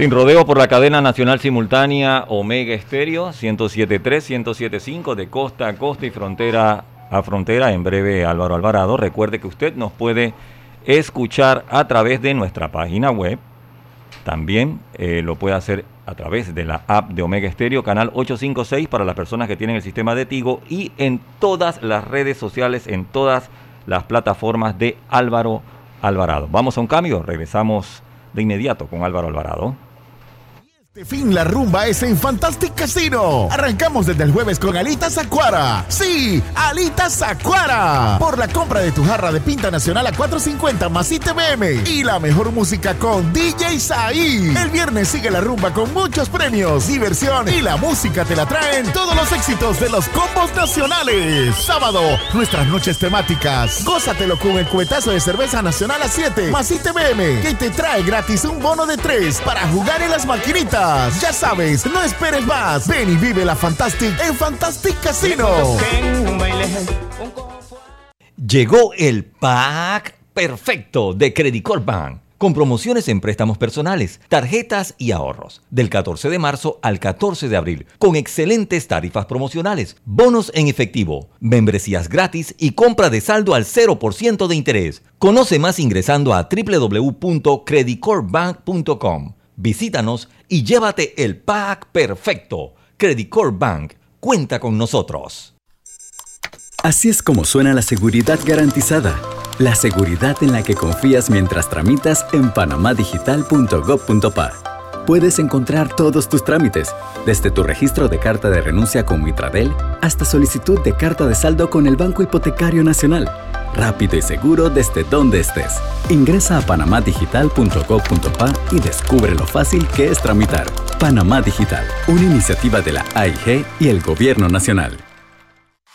Sin rodeo por la cadena nacional simultánea Omega Estéreo 107.3, 107.5 de costa a costa y frontera a frontera. En breve Álvaro Alvarado. Recuerde que usted nos puede escuchar a través de nuestra página web. También eh, lo puede hacer a través de la app de Omega Estéreo, canal 856 para las personas que tienen el sistema de Tigo y en todas las redes sociales, en todas las plataformas de Álvaro Alvarado. Vamos a un cambio, regresamos de inmediato con Álvaro Alvarado. Este fin la rumba es en Fantastic Casino. Arrancamos desde el jueves con Alitas Acuara. Sí, Alitas Acuara. Por la compra de tu jarra de pinta nacional a 450 más ITBM. Y la mejor música con DJ Saí. El viernes sigue la rumba con muchos premios, diversión y la música te la traen todos los éxitos de los combos nacionales. Sábado, nuestras noches temáticas. Gózatelo con el cuetazo de cerveza nacional a 7 más ITBM. Que te trae gratis un bono de 3 para jugar en las maquinitas ya sabes, no esperes más. Ven y vive la Fantastic en Fantastic Casino. Llegó el pack perfecto de Credit Corp Bank con promociones en préstamos personales, tarjetas y ahorros, del 14 de marzo al 14 de abril, con excelentes tarifas promocionales, bonos en efectivo, membresías gratis y compra de saldo al 0% de interés. Conoce más ingresando a www.creditcorpbank.com. Visítanos y llévate el pack perfecto. Credit Corp Bank cuenta con nosotros. Así es como suena la seguridad garantizada. La seguridad en la que confías mientras tramitas en panamadigital.gov.pa. Puedes encontrar todos tus trámites, desde tu registro de carta de renuncia con Mitradel hasta solicitud de carta de saldo con el Banco Hipotecario Nacional rápido y seguro desde donde estés. Ingresa a panamadigital.gov.pa y descubre lo fácil que es tramitar. Panamá Digital, una iniciativa de la AIG y el Gobierno Nacional.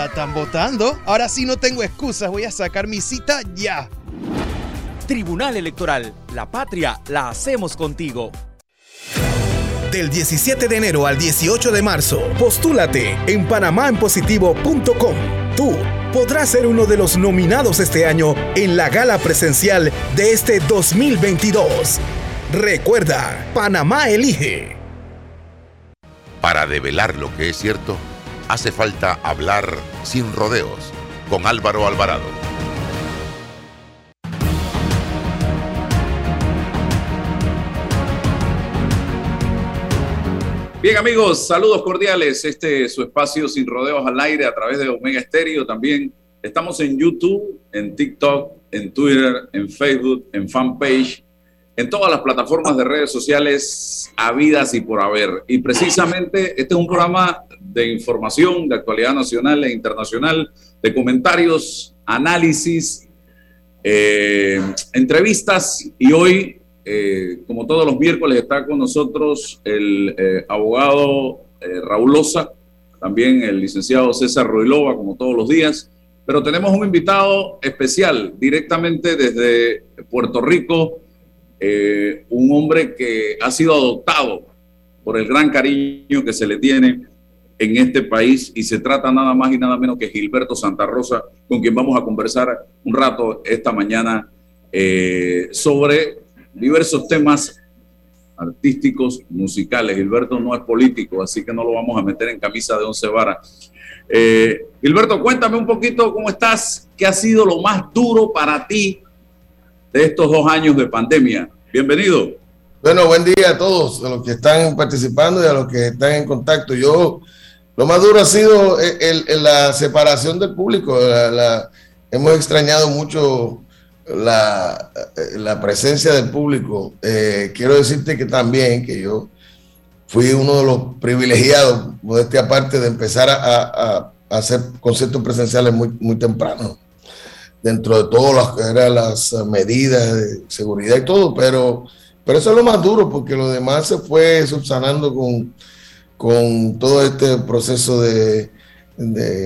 la están votando. Ahora sí no tengo excusas, voy a sacar mi cita ya. Tribunal Electoral, la patria la hacemos contigo. Del 17 de enero al 18 de marzo, postúlate en panamaenpositivo.com. Tú podrás ser uno de los nominados este año en la gala presencial de este 2022. Recuerda, Panamá elige. Para develar lo que es cierto, hace falta hablar sin rodeos con Álvaro Alvarado. Bien amigos, saludos cordiales. Este es su espacio sin rodeos al aire a través de Omega Estéreo. También estamos en YouTube, en TikTok, en Twitter, en Facebook, en fanpage, en todas las plataformas de redes sociales habidas y por haber. Y precisamente este es un programa de información, de actualidad nacional e internacional, de comentarios, análisis, eh, entrevistas y hoy eh, como todos los miércoles, está con nosotros el eh, abogado Raúl Loza, también el licenciado César Ruilova, como todos los días. Pero tenemos un invitado especial directamente desde Puerto Rico, un hombre que ha sido adoptado por el gran cariño que se le tiene en este país y se trata nada más y nada menos que Gilberto Santa Rosa, con quien vamos a conversar un rato esta mañana sobre diversos temas artísticos, musicales. Gilberto no es político, así que no lo vamos a meter en camisa de once varas. Eh, Gilberto, cuéntame un poquito cómo estás, qué ha sido lo más duro para ti de estos dos años de pandemia. Bienvenido. Bueno, buen día a todos, a los que están participando y a los que están en contacto. Yo, lo más duro ha sido la separación del público. hemos extrañado mucho la, la presencia del público, eh, quiero decirte que también que yo fui uno de los privilegiados, modestia aparte, de empezar a, hacer conciertos presenciales muy, muy temprano, dentro de todas las medidas de seguridad y todo, pero, pero eso es lo más duro, porque lo demás se fue subsanando con, con todo este proceso de,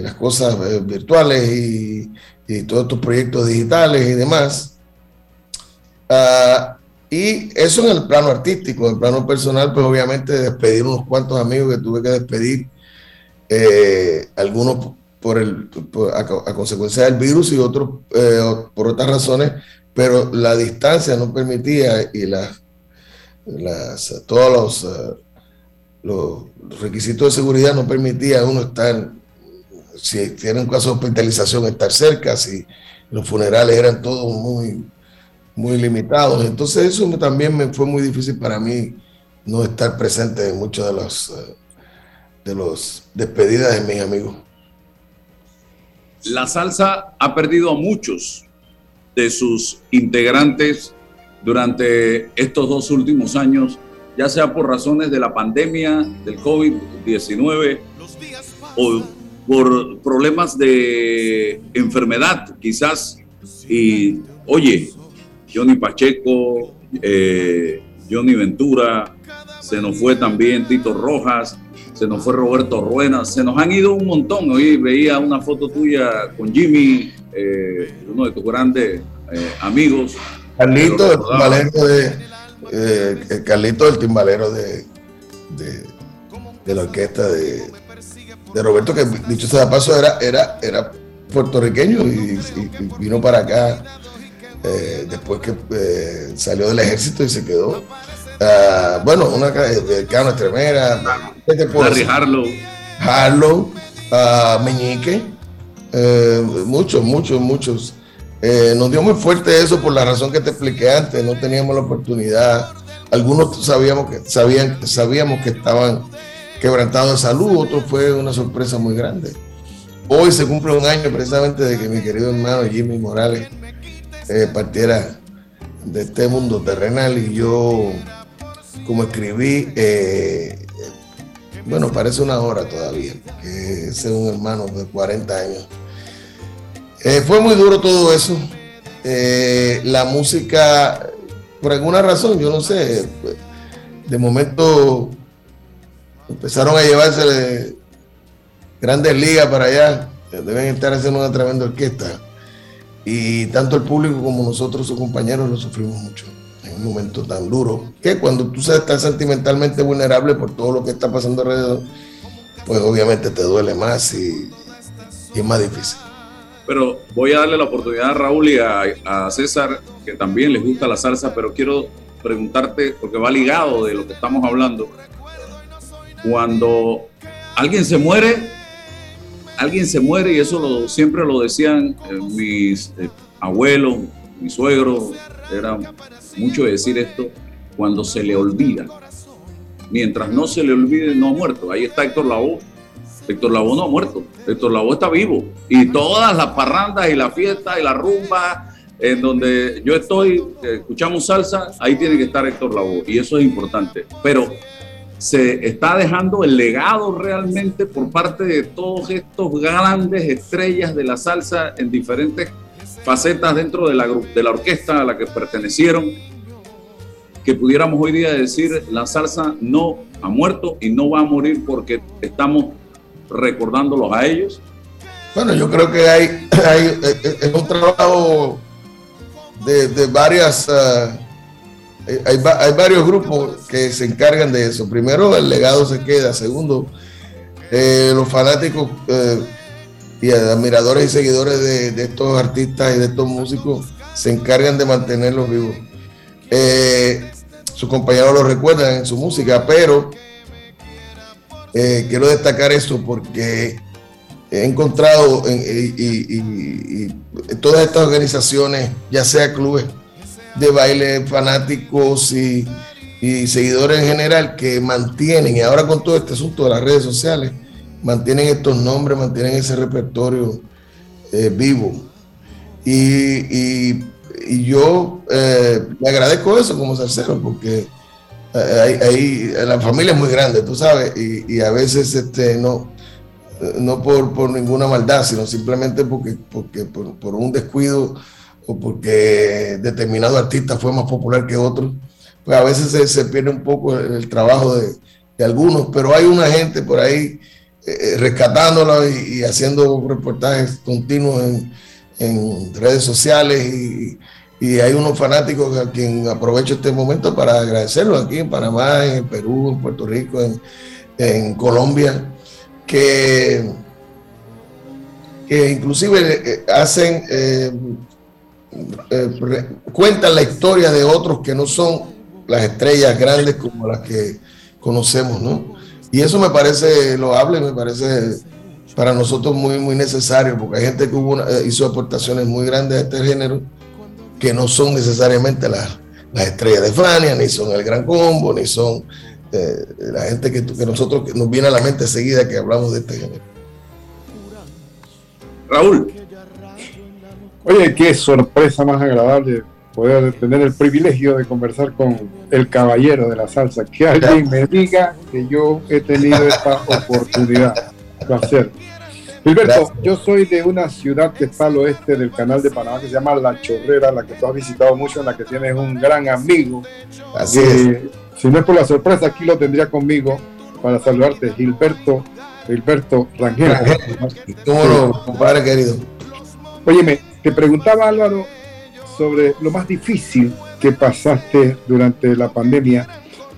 las cosas eh, virtuales y, todos estos proyectos digitales y demás. Ah, y eso en el plano artístico, en el plano personal, pues obviamente despedir unos cuantos amigos que tuve que despedir, eh, algunos por el, a, consecuencia del virus y otros eh, por otras razones, pero la distancia no permitía y las, las, todos los, los requisitos de seguridad no permitía uno estar si tiene un caso de hospitalización, estar cerca, si los funerales eran todos muy, muy limitados. Entonces eso también me fue muy difícil para mí no estar presente en muchos de los, eh, de los despedidas de mis amigos. La salsa ha perdido a muchos de sus integrantes durante estos dos últimos años, ya sea por razones de la pandemia, del COVID-19 o por problemas de enfermedad, quizás. Y oye, Johnny Pacheco, eh, Johnny Ventura, se nos fue también Tito Rojas, se nos fue Roberto Ruena, se nos han ido un montón. Hoy veía una foto tuya con Jimmy, eh, uno de tus grandes eh, amigos. Carlito, el timbalero de, Carlito, el timbalero de, de, de la orquesta de de Roberto, que dicho sea de paso era, era, era puertorriqueño y, vino para acá eh, después que eh, salió del ejército y se quedó. Ah, bueno, una de Cano Estremera, Larry Harlow. Harlow, uh, Meñique, eh, muchos, muchos, muchos. nos dio muy fuerte eso por la razón que te expliqué antes, no teníamos la oportunidad. Algunos sabíamos que, sabían, sabíamos que estaban quebrantado de salud, otro fue una sorpresa muy grande. Hoy se cumple un año precisamente de que mi querido hermano Jimmy Morales eh, partiera de este mundo terrenal y yo, como escribí, eh, bueno, parece una hora todavía, que es un hermano de 40 años. Eh, fue muy duro todo eso. la música, por alguna razón, yo no sé, de momento empezaron a llevarse grandes ligas para allá, deben estar haciendo una tremenda orquesta. Y tanto el público como nosotros, sus compañeros, lo sufrimos mucho en un momento tan duro, que cuando tú estás sentimentalmente vulnerable por todo lo que está pasando alrededor, pues obviamente te duele más y, es más difícil. Pero voy a darle la oportunidad a Raúl y a, César, que también les gusta la salsa, pero quiero preguntarte, porque va ligado de lo que estamos hablando, cuando alguien se muere, alguien se muere y eso lo, siempre lo decían eh, mis eh, abuelos, mi suegro, era mucho decir esto, cuando se le olvida. Mientras no se le olvide, no ha muerto. Ahí está Héctor Lavoe. Héctor Lavoe no ha muerto. Héctor Lavoe está vivo. Y todas las parrandas y la fiesta y la rumba en donde yo estoy, eh, escuchamos salsa, ahí tiene que estar Héctor Lavoe. Y eso es importante. Pero se está dejando el legado realmente por parte de todos estos grandes estrellas de la salsa en diferentes facetas dentro de la, de la orquesta a la que pertenecieron, que pudiéramos hoy día decir la salsa no ha muerto y no va a morir porque estamos recordándolos a ellos? Bueno, yo creo que hay, hay es un trabajo de, de varias... Uh, eh, hay, varios grupos que se encargan de eso. Primero, el legado se queda. Segundo, eh, los fanáticos eh, y admiradores y seguidores de, estos artistas y de estos músicos se encargan de mantenerlos vivos. sus compañeros lo recuerdan en su música, pero quiero destacar eso porque he encontrado y todas estas organizaciones, ya sea clubes, de baile, fanáticos y, seguidores en general que mantienen, y ahora con todo este asunto de las redes sociales, mantienen estos nombres, mantienen ese repertorio eh, vivo. Y, yo eh, le agradezco eso como salsero, porque eh, ahí, la familia es muy grande, tú sabes, y, a veces este, no, no por, por, ninguna maldad, sino simplemente porque, porque por, un descuido o porque determinado artista fue más popular que otro, pues a veces se, pierde un poco el, trabajo de, algunos, pero hay una gente por ahí eh, eh, rescatándolo y, haciendo reportajes continuos en, redes sociales y, hay unos fanáticos a quien aprovecho este momento para agradecerlo aquí en Panamá, en Perú, en Puerto Rico, en, Colombia, que, que inclusive eh, hacen eh, cuentan la historia de otros que no son las estrellas grandes como las que conocemos, ¿no? Y eso me parece loable, me parece para nosotros muy, muy necesario, porque hay gente que eh, hizo aportaciones muy grandes a este género que no son necesariamente las, las estrellas de Fania, ni son el Gran Combo, ni son eh, la gente que, que nosotros nos viene a la mente seguida que hablamos de este género. Raúl, Oye, qué sorpresa más agradable poder tener el privilegio de conversar con el caballero de la salsa. Que alguien me diga que yo he tenido esta oportunidad. Placer. Gilberto, yo soy de una ciudad que está al oeste del canal de Panamá que se llama La Chorrera, la que tú has visitado mucho, en la que tienes un gran amigo. Así es. Si no es por la sorpresa, aquí lo tendría conmigo para saludarte, Gilberto, Gilberto Rangel. ¿Cómo no, compadre querido? Óyeme, te preguntaba Álvaro sobre lo más difícil que pasaste durante la pandemia.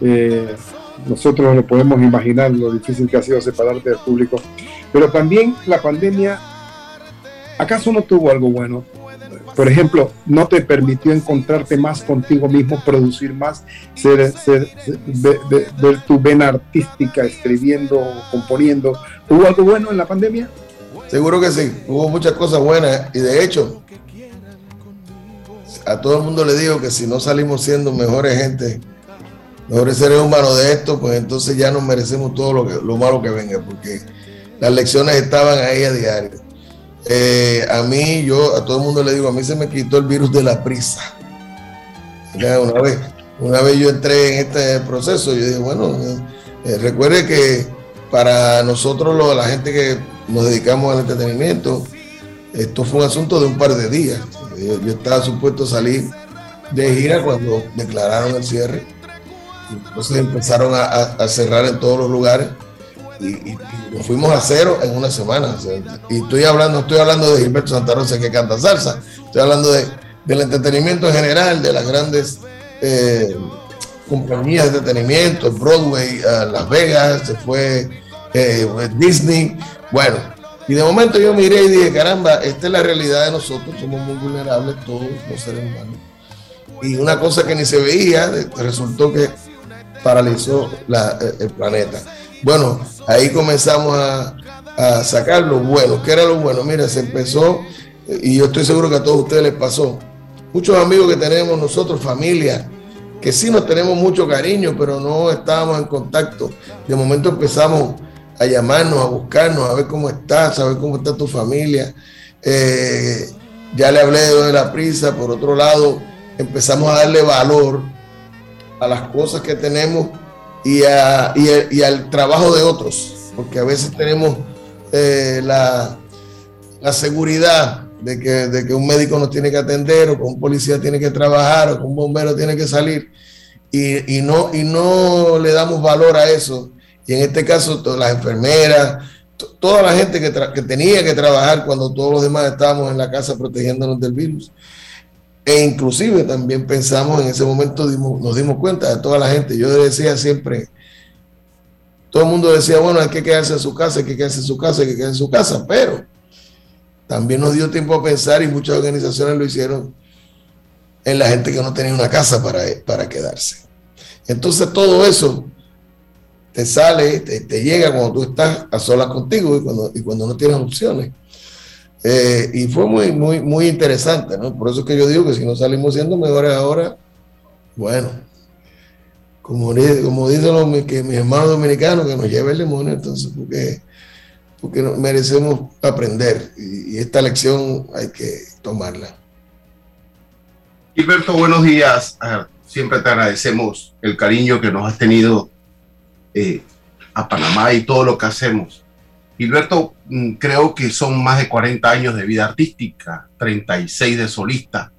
Eh, nosotros lo podemos imaginar lo difícil que ha sido separarte del público. Pero también la pandemia, ¿acaso no tuvo algo bueno? Por ejemplo, no te permitió encontrarte más contigo mismo, producir más, ser, ser, ver tu vena artística, escribiendo, componiendo. ¿Hubo algo bueno en la pandemia? Seguro que sí, hubo muchas cosas buenas y de hecho, a todo el mundo le digo que si no salimos siendo mejores gente, mejores seres humanos de esto, pues entonces ya nos merecemos todo lo, que, lo malo que venga, porque las lecciones estaban ahí a diario. Eh, a mí, yo a todo el mundo le digo, a mí se me quitó el virus de la prisa. Una vez, una vez yo entré en este proceso, yo dije, bueno, eh, eh, recuerde que para nosotros, la gente que nos dedicamos al entretenimiento, esto fue un asunto de un par de días. Yo, estaba supuesto a salir de gira cuando declararon el cierre. Entonces empezaron a cerrar en todos los lugares y, nos fuimos a cero en una semana. y estoy hablando, estoy hablando de Gilberto Santa Rosa que canta salsa, estoy hablando de, del entretenimiento en general, de las grandes eh, compañías de entretenimiento, Broadway, Las Vegas, se fue eh, Disney, bueno. Y de momento yo miré y dije, caramba, esta es la realidad de nosotros, somos muy vulnerables todos los seres humanos. Y una cosa que ni se veía, resultó que paralizó el planeta. Bueno, ahí comenzamos a, sacar lo bueno. ¿Qué era lo bueno? Mira, se empezó, y yo estoy seguro que a todos ustedes les pasó. Muchos amigos que tenemos nosotros, familia, que sí nos tenemos mucho cariño, pero no estábamos en contacto. De momento empezamos a llamarnos, a buscarnos, a ver cómo estás, a ver cómo está tu familia. Eh, ya le hablé de la prisa, por otro lado, empezamos a darle valor a las cosas que tenemos y, y, al trabajo de otros, porque a veces tenemos eh, la, la, seguridad de que, de que, un médico nos tiene que atender, o que un policía tiene que trabajar, o que un bombero tiene que salir, y, y no, y no le damos valor a eso. Y en este caso, todas las enfermeras, toda la gente que, que tenía que trabajar cuando todos los demás estábamos en la casa protegiéndonos del virus. E inclusive también pensamos en ese momento, nos dimos cuenta de toda la gente. Yo decía siempre, todo el mundo decía, bueno, hay que quedarse en su casa, hay que quedarse en su casa, hay que quedarse en su casa, pero también nos dio tiempo a pensar y muchas organizaciones lo hicieron en la gente que no tenía una casa para, para quedarse. Entonces todo eso te sale, te, llega cuando tú estás a solas contigo y cuando, y cuando no tienes opciones. Eh, y fue muy, muy, muy interesante, ¿no? Por eso es que yo digo que si no salimos siendo mejores ahora, bueno, como, como dicen los, que mis hermanos dominicanos, que nos lleve el demonio, entonces, porque, porque merecemos aprender y, esta lección hay que tomarla. Gilberto, buenos días. Ah, siempre te agradecemos el cariño que nos has tenido eh, a Panamá y todo lo que hacemos. Gilberto, mm, creo que son más de 40 años de vida artística, 36 de solista.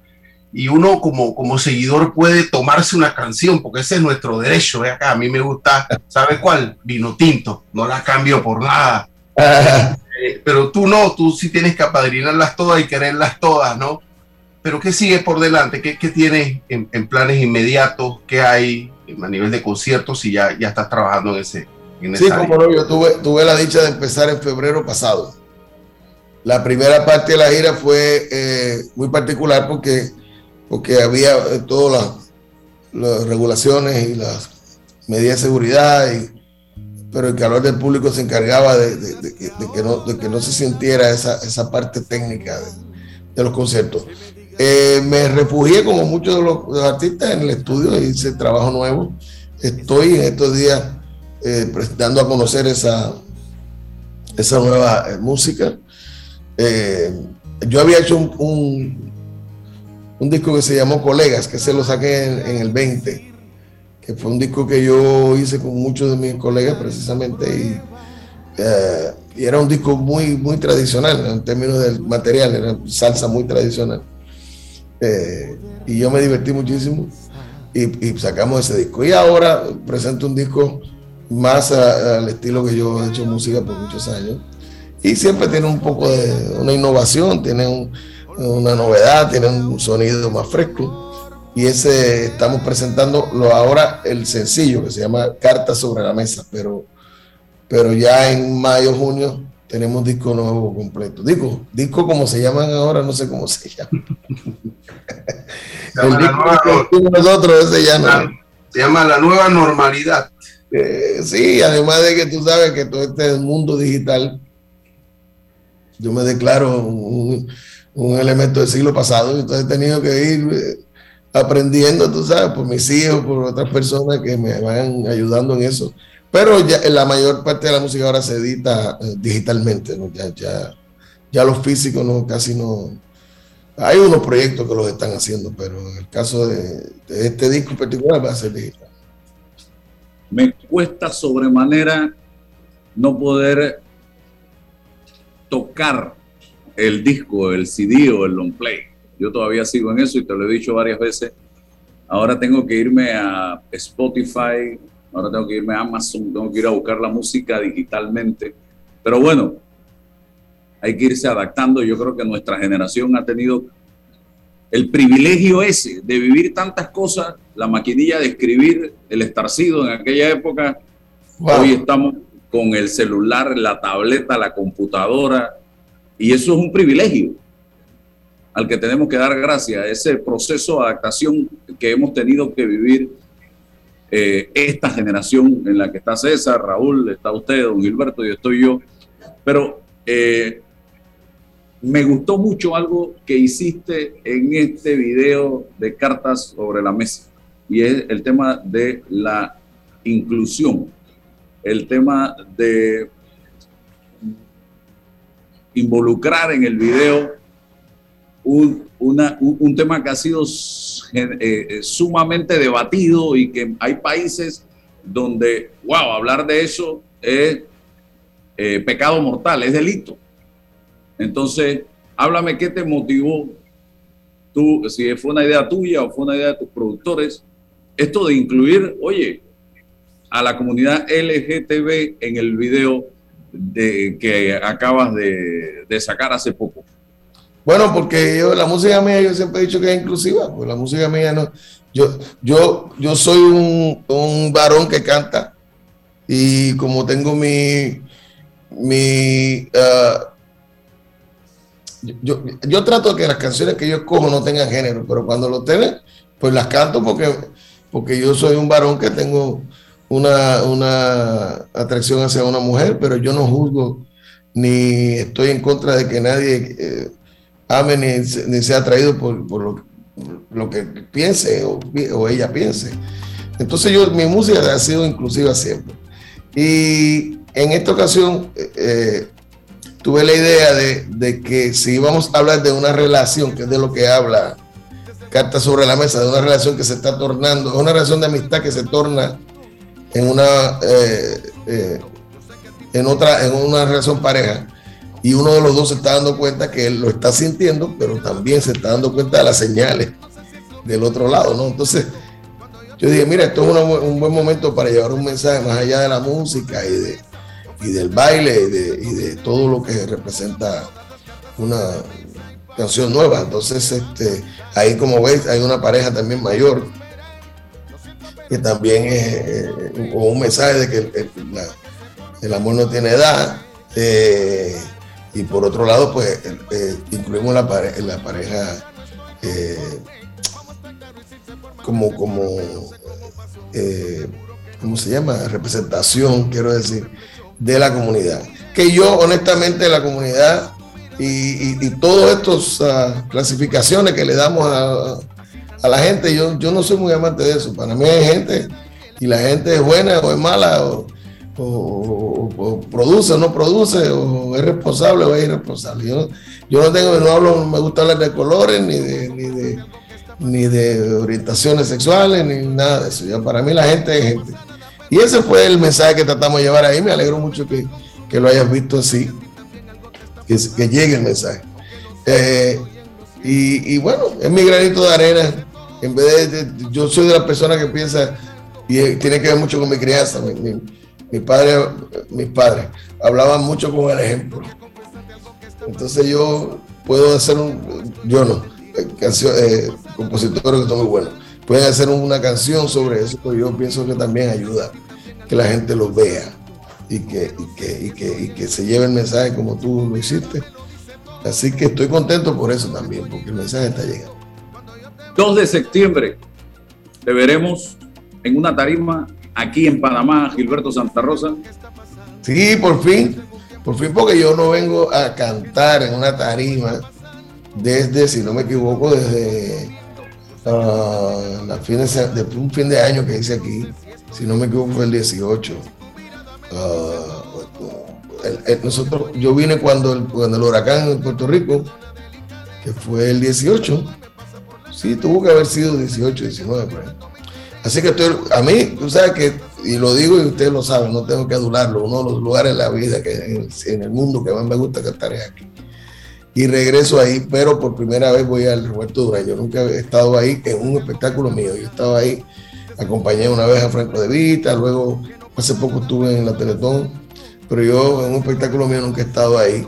Y uno como, como seguidor puede tomarse una canción, porque ese es nuestro derecho. ¿eh? Acá a mí me gusta, ¿sabe cuál? Vino tinto, no la cambio por nada. Eh, pero tú no, tú sí tienes que apadrinarlas todas y quererlas todas, ¿no? Pero ¿qué sigue por delante? ¿Qué, qué tienes en, planes inmediatos? ¿Qué hay a nivel de conciertos si ya, ya estás trabajando en ese, Sí, como no, yo tuve, tuve la dicha de empezar en febrero pasado. La primera parte de la gira fue eh, muy particular porque, porque había eh, todas las, regulaciones y las medidas de seguridad, y, pero el calor del público se encargaba de, que, no, de que no se sintiera esa, esa parte técnica de, los conciertos. Eh, me refugié como muchos de los, de los artistas en el estudio, hice trabajo nuevo. Estoy en estos días eh, dando a conocer esa, esa nueva eh, música. Eh, yo había hecho un, un, disco que se llamó Colegas, que se lo saqué en, el 20, que fue un disco que yo hice con muchos de mis colegas precisamente y, y era un disco muy, muy tradicional en términos del material, era salsa muy tradicional. y yo me divertí muchísimo y, y, sacamos ese disco. Y ahora presento un disco más al estilo que yo he hecho música por muchos años. Y siempre tiene un poco de una innovación, tiene una novedad, tiene un sonido más fresco. Y ese estamos presentando ahora el sencillo que se llama Cartas sobre la mesa, pero, pero ya en mayo, junio tenemos disco nuevo completo. Disco, disco como se llaman ahora, no sé cómo se llama. Se llama, la nueva, nosotros, ese ya no. se llama la nueva normalidad. Eh, sí, además de que tú sabes que todo este mundo digital, yo me declaro un, elemento del siglo pasado, entonces he tenido que ir eh, aprendiendo, tú sabes, por mis hijos, por otras personas que me van ayudando en eso. Pero ya la mayor parte de la música ahora se edita eh, digitalmente, ya, ya, ya los físicos no, casi no. Hay unos proyectos que los están haciendo, pero en el caso de, de este disco particular va a ser digital. Me cuesta sobremanera no poder tocar el disco, el CD o el long play. Yo todavía sigo en eso y te lo he dicho varias veces. Ahora tengo que irme a Spotify, ahora tengo que irme a Amazon, tengo que ir a buscar la música digitalmente. Pero bueno, hay que irse adaptando. Yo creo que nuestra generación ha tenido el privilegio ese de vivir tantas cosas, la maquinilla de escribir, el estarcido en aquella época. Hoy estamos con el celular, la tableta, la computadora, y eso es un privilegio al que tenemos que dar gracias, ese proceso de adaptación que hemos tenido que vivir eh, esta generación en la que está César, Raúl, está usted, don Gilberto, y estoy yo. Pero eh, me gustó mucho algo que hiciste en este video de cartas sobre la mesa, y es el tema de la inclusión, el tema de involucrar en el video un, un tema que ha sido eh, eh, sumamente debatido y que hay países donde, wow, hablar de eso es eh, pecado mortal, es delito. Entonces, háblame qué te motivó tú, si fue una idea tuya o fue una idea de tus productores, esto de incluir, oye, a la comunidad LGTB en el video de, que acabas de, sacar hace poco. Bueno, porque yo, la música mía, yo siempre he dicho que es inclusiva, pues la música mía no. Yo, yo, yo soy un, un varón que canta y como tengo mi, mi, ah, yo, yo trato de que las canciones que yo escojo no tengan género, pero cuando lo tienen, pues las canto porque, porque yo soy un varón que tengo una, una atracción hacia una mujer, pero yo no juzgo ni estoy en contra de que nadie eh, ame ni, ni sea atraído por, por lo, lo que piense o, o ella piense. Entonces yo, mi música ha sido inclusiva siempre. Y en esta ocasión eh, tuve la idea de, de que si íbamos a hablar de una relación, que es de lo que habla Carta sobre la Mesa, de una relación que se está tornando, una relación de amistad que se torna en una, eh, eh, en otra, en una relación pareja, y uno de los dos se está dando cuenta que él lo está sintiendo, pero también se está dando cuenta de las señales del otro lado, ¿no? Entonces, yo dije, mira, esto es un buen momento para llevar un mensaje más allá de la música y, de, y del baile y de todo lo que representa una canción nueva. Entonces, este, ahí como veis, hay una pareja también mayor que también es eh, o un mensaje de que el, el- amor no tiene edad. eh, y por otro lado, pues eh, eh, incluimos la, la pareja eh, como, como eh, ¿cómo se llama? Representación, quiero decir, de la comunidad. Que yo, honestamente, la comunidad y, y, y todas estas ah, clasificaciones que le damos a, a la gente, yo, yo no soy muy amante de eso. Para mí hay gente y la gente es buena o es mala o, produce o no produce o es responsable o es irresponsable. Yo, yo no tengo, no hablo, no me gusta hablar de colores ni de, ni de, ni de orientaciones sexuales ni nada de eso. Ya para mí la gente es gente. Y ese fue el mensaje que tratamos de llevar ahí. Me alegro mucho que, que lo hayas visto así, que, llegue el mensaje. Eh, y, y bueno, es mi granito de arena. En vez de, yo soy de las personas que piensa, y eh, tiene que ver mucho con mi crianza. Mi, mi- padre, mis padres hablaban mucho con el ejemplo. Entonces yo puedo hacer un, yo no, eh, cancio- eh, compositores que son muy buenos, pueden hacer una canción sobre eso, pero yo pienso que también ayuda que la gente lo vea y que, y que, y que, y que se lleve el mensaje como tú lo hiciste. Así que estoy contento por eso también, porque el mensaje está llegando. 2 de septiembre te veremos en una tarima aquí en Panamá, Gilberto Santa Rosa. Sí, por fin, por fin, porque yo no vengo a cantar en una tarima desde, si no me equivoco, desde ah, la fin de, un fin de año que hice aquí, si no me equivoco fue el 18. Ah, nosotros, yo vine cuando el, cuando el huracán en Puerto Rico, que fue el 18, sí, tuvo que haber sido 18, 19, por Así que estoy, a mí, tú sabes que, y lo digo y ustedes lo saben, no tengo que adularlo, uno de los lugares en la vida, que en, el mundo que más me gusta cantar es aquí. Y regreso ahí, pero por primera vez voy al Roberto Durán. Yo nunca he estado ahí en un espectáculo mío. Yo estaba ahí, acompañé una vez a Franco de Vita, luego hace poco estuve en la Teletón, pero yo en un espectáculo mío nunca he estado ahí.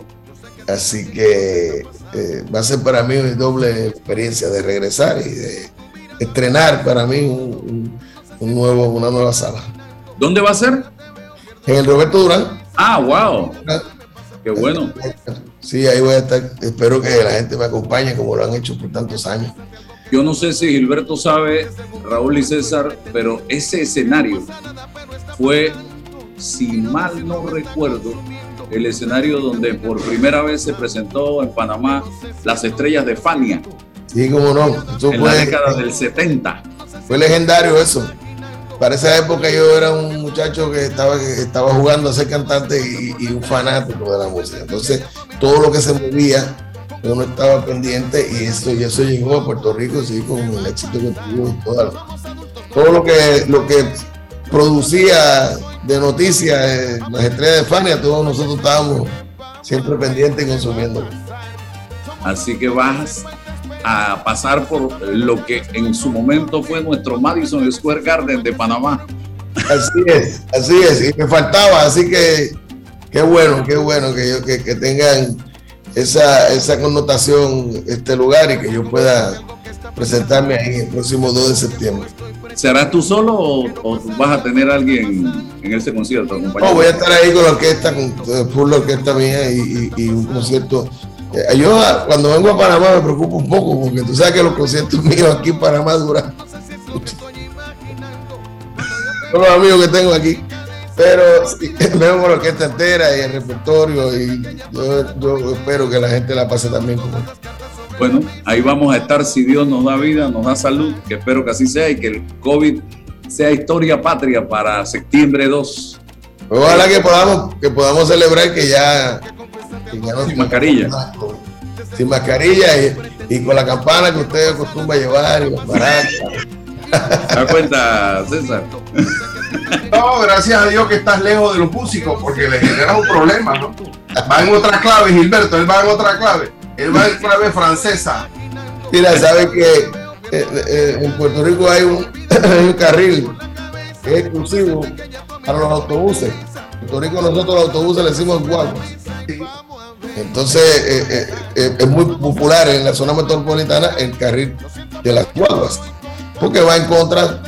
Así que eh, va a ser para mí una doble experiencia de regresar y de estrenar para mí un, nuevo, una nueva sala. ¿Dónde va a ser? En el Roberto Durán. Ah, wow. Qué bueno. Sí, ahí voy a estar. Espero que la gente me acompañe como lo han hecho por tantos años. Yo no sé si Gilberto sabe, Raúl y César, pero ese escenario fue, si mal no recuerdo, el escenario donde por primera vez se presentó en Panamá las estrellas de Fania. Sí, cómo no. en la década del 70. Fue legendario eso. Para esa época yo era un muchacho que estaba, estaba jugando a ser cantante y, un fanático de la música. Entonces, todo lo que se movía, uno estaba pendiente y eso, y eso llegó a Puerto Rico, sí, con el éxito que tuvo todo lo que, lo que producía de noticias eh, las estrellas de Fania, todos nosotros estábamos siempre pendientes y consumiendo. Así que vas a pasar por lo que en su momento fue nuestro Madison Square Garden de Panamá. Así es, así es, y me faltaba, así que qué bueno, qué bueno que, que, que tengan esa, esa connotación este lugar y que yo pueda presentarme ahí el próximo 2 de septiembre. ¿Serás tú solo o, vas a tener alguien en ese concierto? No, voy a estar ahí con la orquesta, con la orquesta mía y, un concierto eh, yo cuando vengo a Panamá me preocupo un poco porque tú sabes que los conciertos míos aquí en Panamá duran. Son los amigos que tengo aquí. Pero vengo con la orquesta entera y el repertorio y yo, espero que la gente la pase también como bueno, ahí vamos a estar si Dios nos da vida, nos da salud, que espero que así sea y que el COVID sea historia patria para septiembre 2. Ojalá que podamos, que podamos celebrar que ya sin mascarilla. Sin mascarilla y, con la campana que usted acostumbra llevar y ¿Te cuenta, César? No, gracias a Dios que estás lejos de los músicos porque le generas un problema, ¿no? Va en otra clave, Gilberto, él va en otra clave. Él va en clave francesa. Mira, sabe que eh, eh, en Puerto Rico hay un, un carril que es exclusivo para los autobuses. En Puerto Rico nosotros los autobuses le decimos guaguas. Entonces, eh, es muy popular en la zona metropolitana el carril de las guaguas, porque va en contra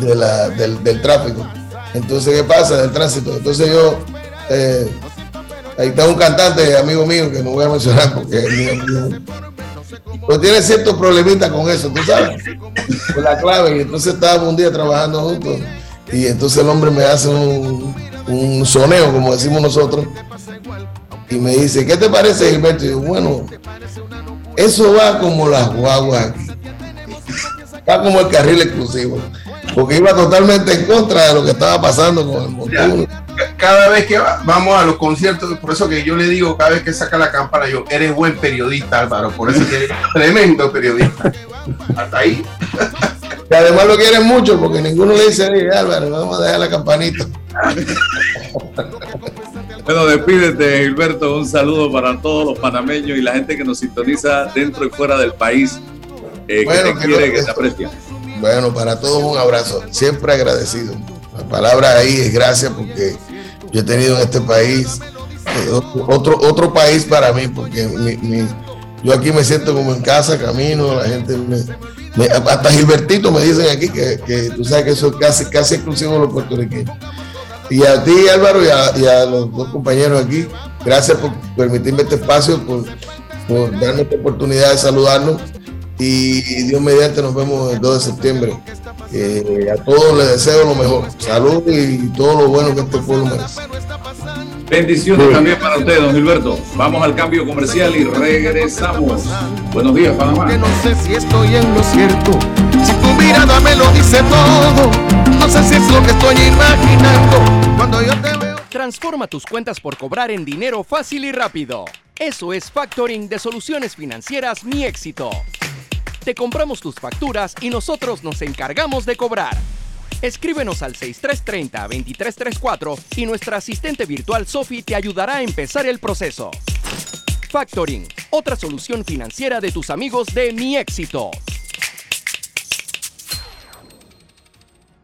de la, del, tráfico. Entonces, ¿qué pasa? Del tránsito. Entonces yo, ahí está un cantante, amigo mío, que no voy a mencionar porque es mío, Pues tiene ciertos problemitas con eso, tú sabes, con la clave. Y entonces estábamos un día trabajando juntos y entonces el hombre me hace un, un soneo, como decimos nosotros, y me dice, ¿qué te parece, Gilberto? Y yo, bueno, eso va como las guaguas aquí. Va como el carril exclusivo. Porque iba totalmente en contra de lo que estaba pasando con el motor. Cada vez que vamos a los conciertos, por eso que yo le digo, cada vez que saca la campana, yo, eres buen periodista, Álvaro, por eso que eres tremendo periodista. Hasta ahí. Y además lo quieren mucho porque ninguno le dice, Álvaro, vamos a dejar la campanita. Bueno, despídete, Gilberto. Un saludo para todos los panameños y la gente que nos sintoniza dentro y fuera del país, eh, que te quiere, que te aprecia. Bueno, para todos un abrazo. Siempre agradecido. La palabra ahí es gracias porque yo he tenido en este país eh, otro, otro país para mí, porque yo aquí me siento como en casa, camino, la gente me, hasta Gilbertito me dicen aquí que, tú sabes que eso es casi, casi exclusivo de los puertorriqueños. Y a ti, Álvaro, y a, los dos compañeros aquí, gracias por permitirme este espacio, por, por darnos esta oportunidad de saludarnos. Y Dios mediante nos vemos el 2 de septiembre. Eh, a todos les deseo lo mejor. Salud y todo lo bueno que este pueblo merece. Bendiciones también para usted, don Gilberto. Vamos al cambio comercial y regresamos. Buenos días, Panamá. no sé si estoy en lo cierto. Si tu mirada me lo dice todo. No sé si es lo que estoy imaginando. Cuando yo te veo. Transforma tus cuentas por cobrar en dinero fácil y rápido. Eso es factoring de soluciones financieras Mi Éxito. Te compramos tus facturas y nosotros nos encargamos de cobrar. Escríbenos al 6330-2334 y nuestra asistente virtual Sophie te ayudará a empezar el proceso. Factoring, otra solución financiera de tus amigos de Mi Éxito.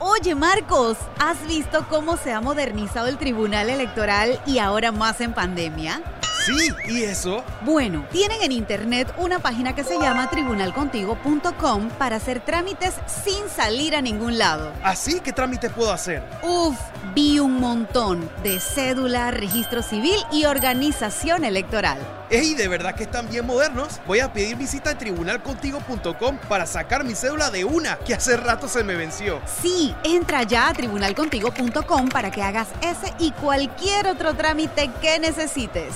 Oye Marcos, ¿has visto cómo se ha modernizado el Tribunal Electoral y ahora más en pandemia? Sí, ¿y eso? Bueno, tienen en internet una página que se llama tribunalcontigo.com para hacer trámites sin salir a ningún lado. ¿Así? ¿Qué trámites puedo hacer? Uf, vi un montón de cédula, registro civil y organización electoral. ¡Ey, de verdad que están bien modernos! Voy a pedir visita en tribunalcontigo.com para sacar mi cédula de una que hace rato se me venció. Sí, entra ya a tribunalcontigo.com para que hagas ese y cualquier otro trámite que necesites.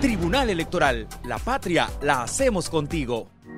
Tribunal Electoral, la patria la hacemos contigo.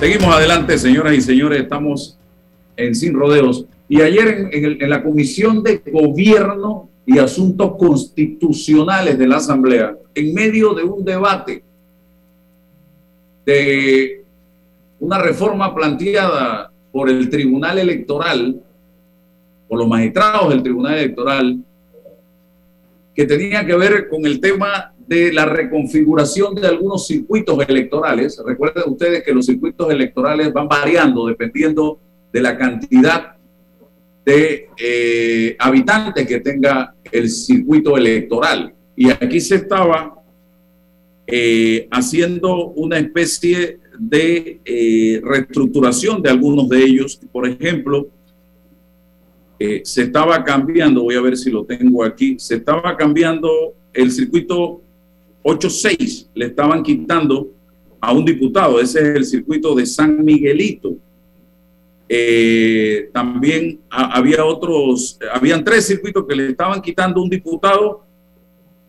Seguimos adelante, señoras y señores, estamos en Sin Rodeos. Y ayer en, la Comisión de Gobierno y Asuntos Constitucionales de la Asamblea, en medio de un debate de una reforma planteada por el Tribunal Electoral, por los magistrados del Tribunal Electoral, que tenía que ver con el tema de la reconfiguración de algunos circuitos electorales. Recuerden ustedes que los circuitos electorales van variando dependiendo de la cantidad de eh, habitantes que tenga el circuito electoral. Y aquí se estaba eh, haciendo una especie de eh, reestructuración de algunos de ellos. Por ejemplo, se estaba cambiando, voy a ver si lo tengo aquí, se estaba cambiando el circuito 8-6, le estaban quitando a un diputado, ese es el circuito de San Miguelito. Eh, también había otros, habían tres circuitos que le estaban quitando un diputado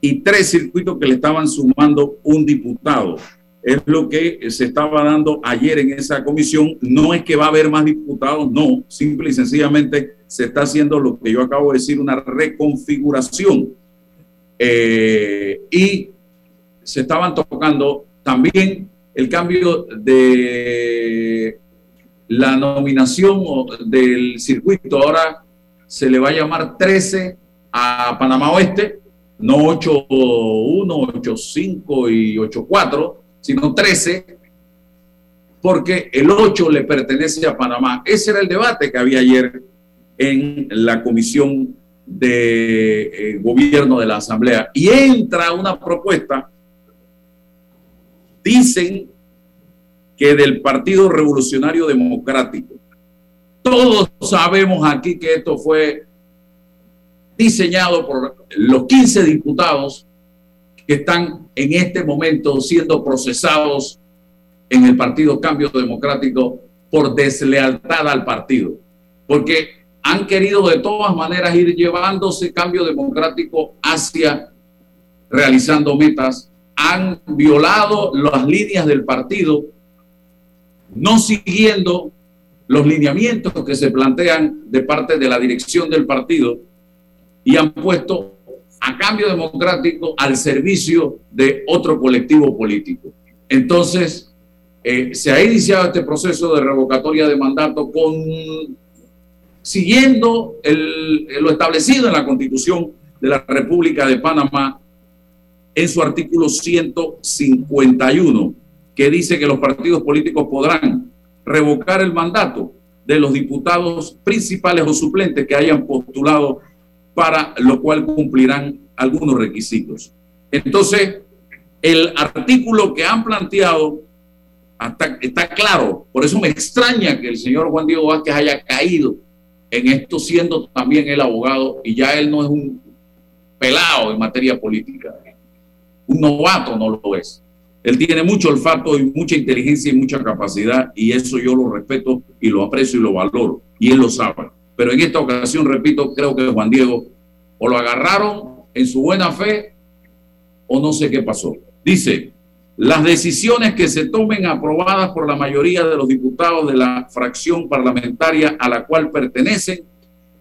y tres circuitos que le estaban sumando un diputado. Es lo que se estaba dando ayer en esa comisión. No es que va a haber más diputados, no, simple y sencillamente se está haciendo lo que yo acabo de decir, una reconfiguración. Eh, y se estaban tocando también el cambio de la nominación del circuito. Ahora se le va a llamar 13 a Panamá Oeste, no 8-1, 8-5 y 8-4, sino 13, porque el 8 le pertenece a Panamá. Ese era el debate que había ayer en la comisión de eh, gobierno de la Asamblea. Y entra una propuesta, dicen que del Partido Revolucionario Democrático. Todos sabemos aquí que esto fue diseñado por los 15 diputados que están en este momento siendo procesados en el Partido Cambio Democrático por deslealtad al partido, porque han querido de todas maneras ir llevándose cambio democrático hacia realizando metas, han violado las líneas del partido, no siguiendo los lineamientos que se plantean de parte de la dirección del partido y han puesto a cambio democrático al servicio de otro colectivo político. Entonces, eh, se ha iniciado este proceso de revocatoria de mandato con siguiendo lo establecido en la Constitución de la República de Panamá en su artículo 151, que dice que los partidos políticos podrán revocar el mandato de los diputados principales o suplentes que hayan postulado para lo cual cumplirán algunos requisitos. Entonces, el artículo que han planteado está claro. Por eso me extraña que el señor Juan Diego Vázquez haya caído en esto siendo también el abogado y ya él no es un pelado en materia política. Un novato no lo es. Él tiene mucho olfato y mucha inteligencia y mucha capacidad y eso yo lo respeto y lo aprecio y lo valoro y él lo sabe. Pero en esta ocasión, repito, creo que Juan Diego o lo agarraron en su buena fe o no sé qué pasó. Dice, las decisiones que se tomen aprobadas por la mayoría de los diputados de la fracción parlamentaria a la cual pertenecen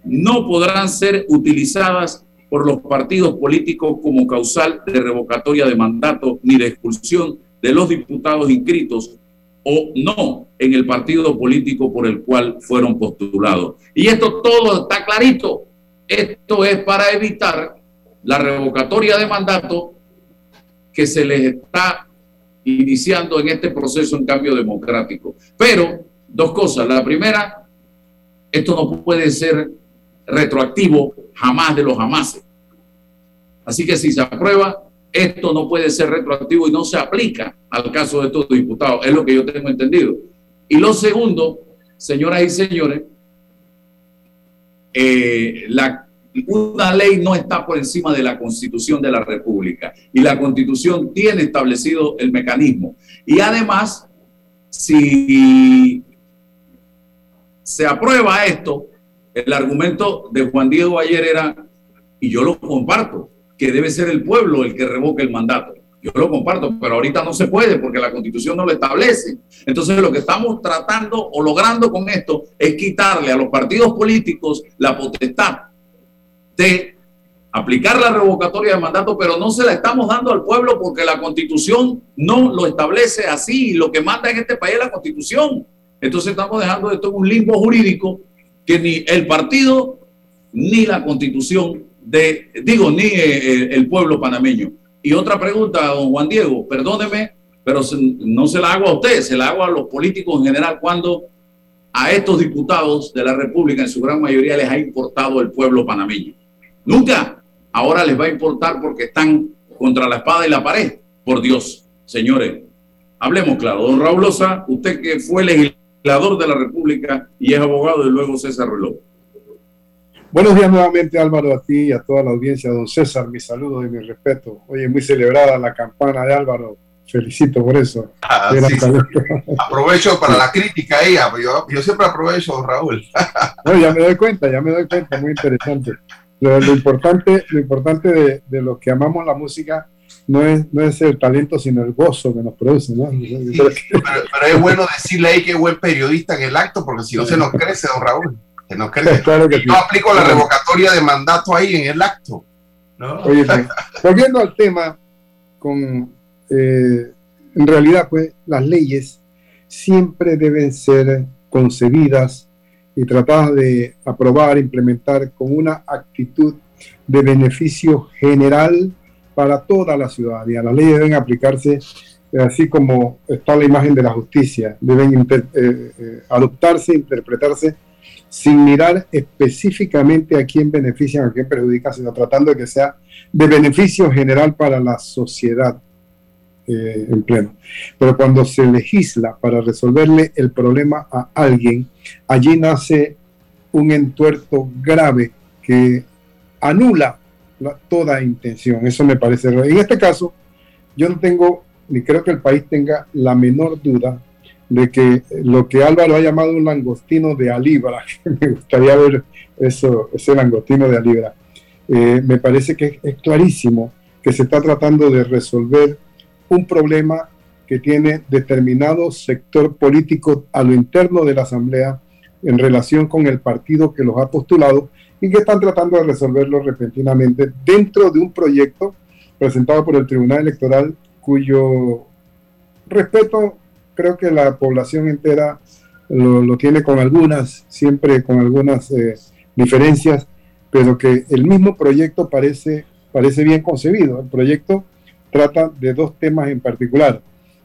no podrán ser utilizadas por los partidos políticos como causal de revocatoria de mandato ni de expulsión de los diputados inscritos o no en el partido político por el cual fueron postulados. Y esto todo está clarito. Esto es para evitar la revocatoria de mandato que se les está iniciando en este proceso en cambio democrático. Pero, dos cosas. La primera, esto no puede ser retroactivo jamás de los jamases. Así que si se aprueba, esto no puede ser retroactivo y no se aplica al caso de estos diputados, es lo que yo tengo entendido. Y lo segundo, señoras y señores, eh, la, una ley no está por encima de la constitución de la República y la constitución tiene establecido el mecanismo. Y además, si se aprueba esto, el argumento de Juan Diego ayer era, y yo lo comparto, que debe ser el pueblo el que revoque el mandato. Yo lo comparto, pero ahorita no se puede porque la constitución no lo establece. Entonces lo que estamos tratando o logrando con esto es quitarle a los partidos políticos la potestad de aplicar la revocatoria de mandato, pero no se la estamos dando al pueblo porque la constitución no lo establece así. Lo que manda en este país es la constitución. Entonces estamos dejando esto en un limbo jurídico que ni el partido ni la constitución de, digo, ni eh, el pueblo panameño. Y otra pregunta, don Juan Diego, perdóneme, pero no se la hago a usted, se la hago a los políticos en general cuando a estos diputados de la República en su gran mayoría les ha importado el pueblo panameño. Nunca. Ahora les va a importar porque están contra la espada y la pared. Por Dios, señores, Hablemos claro. Don Raúl Loza, usted que fue legislador de la República y es abogado y luego César Reloj. Buenos días nuevamente Álvaro, a ti y a toda la audiencia. Don César, mi saludo y mi respeto. Oye, muy celebrada la campana de Álvaro. Felicito por eso. Ah, sí, sí. Aprovecho para la crítica ahí. Yo, yo siempre aprovecho, Raúl. No, ya me doy cuenta, ya me doy cuenta, muy interesante. Lo, lo importante, lo importante de, de los que amamos la música no es, no es el talento, sino el gozo que nos produce, ¿no? Pero, pero es bueno decirle ahí que es buen periodista en el acto, porque si no se nos crece, don Raúl. Se nos crece. Claro que sí. Yo aplico la revocatoria de mandato ahí en el acto. ¿no? Oye, pues, volviendo al tema, con, eh, en realidad, pues, las leyes siempre deben ser concebidas y tratadas de aprobar, implementar con una actitud de beneficio general para toda la ciudadanía. Las leyes deben aplicarse eh, así como está la imagen de la justicia, deben eh, eh, adoptarse, interpretarse sin mirar específicamente a quién benefician, a quién perjudican, sino tratando de que sea de beneficio general para la sociedad en pleno. Pero cuando se legisla para resolverle el problema a alguien, allí nace un entuerto grave que anula toda intención. Eso me parece. En este caso, yo no tengo, ni creo que el país tenga la menor duda de que lo que Álvaro ha llamado un langostino de alibra, me gustaría ver eso, ese langostino de alibra, eh, me parece que es, es clarísimo que se está tratando de resolver un problema que tiene determinado sector político a lo interno de la Asamblea en relación con el partido que los ha postulado y que están tratando de resolverlo repentinamente dentro de un proyecto presentado por el Tribunal Electoral cuyo respeto creo que la población entera lo, lo tiene con algunas, siempre con algunas eh, diferencias, pero que el mismo proyecto parece, parece bien concebido. El proyecto trata de dos temas en particular.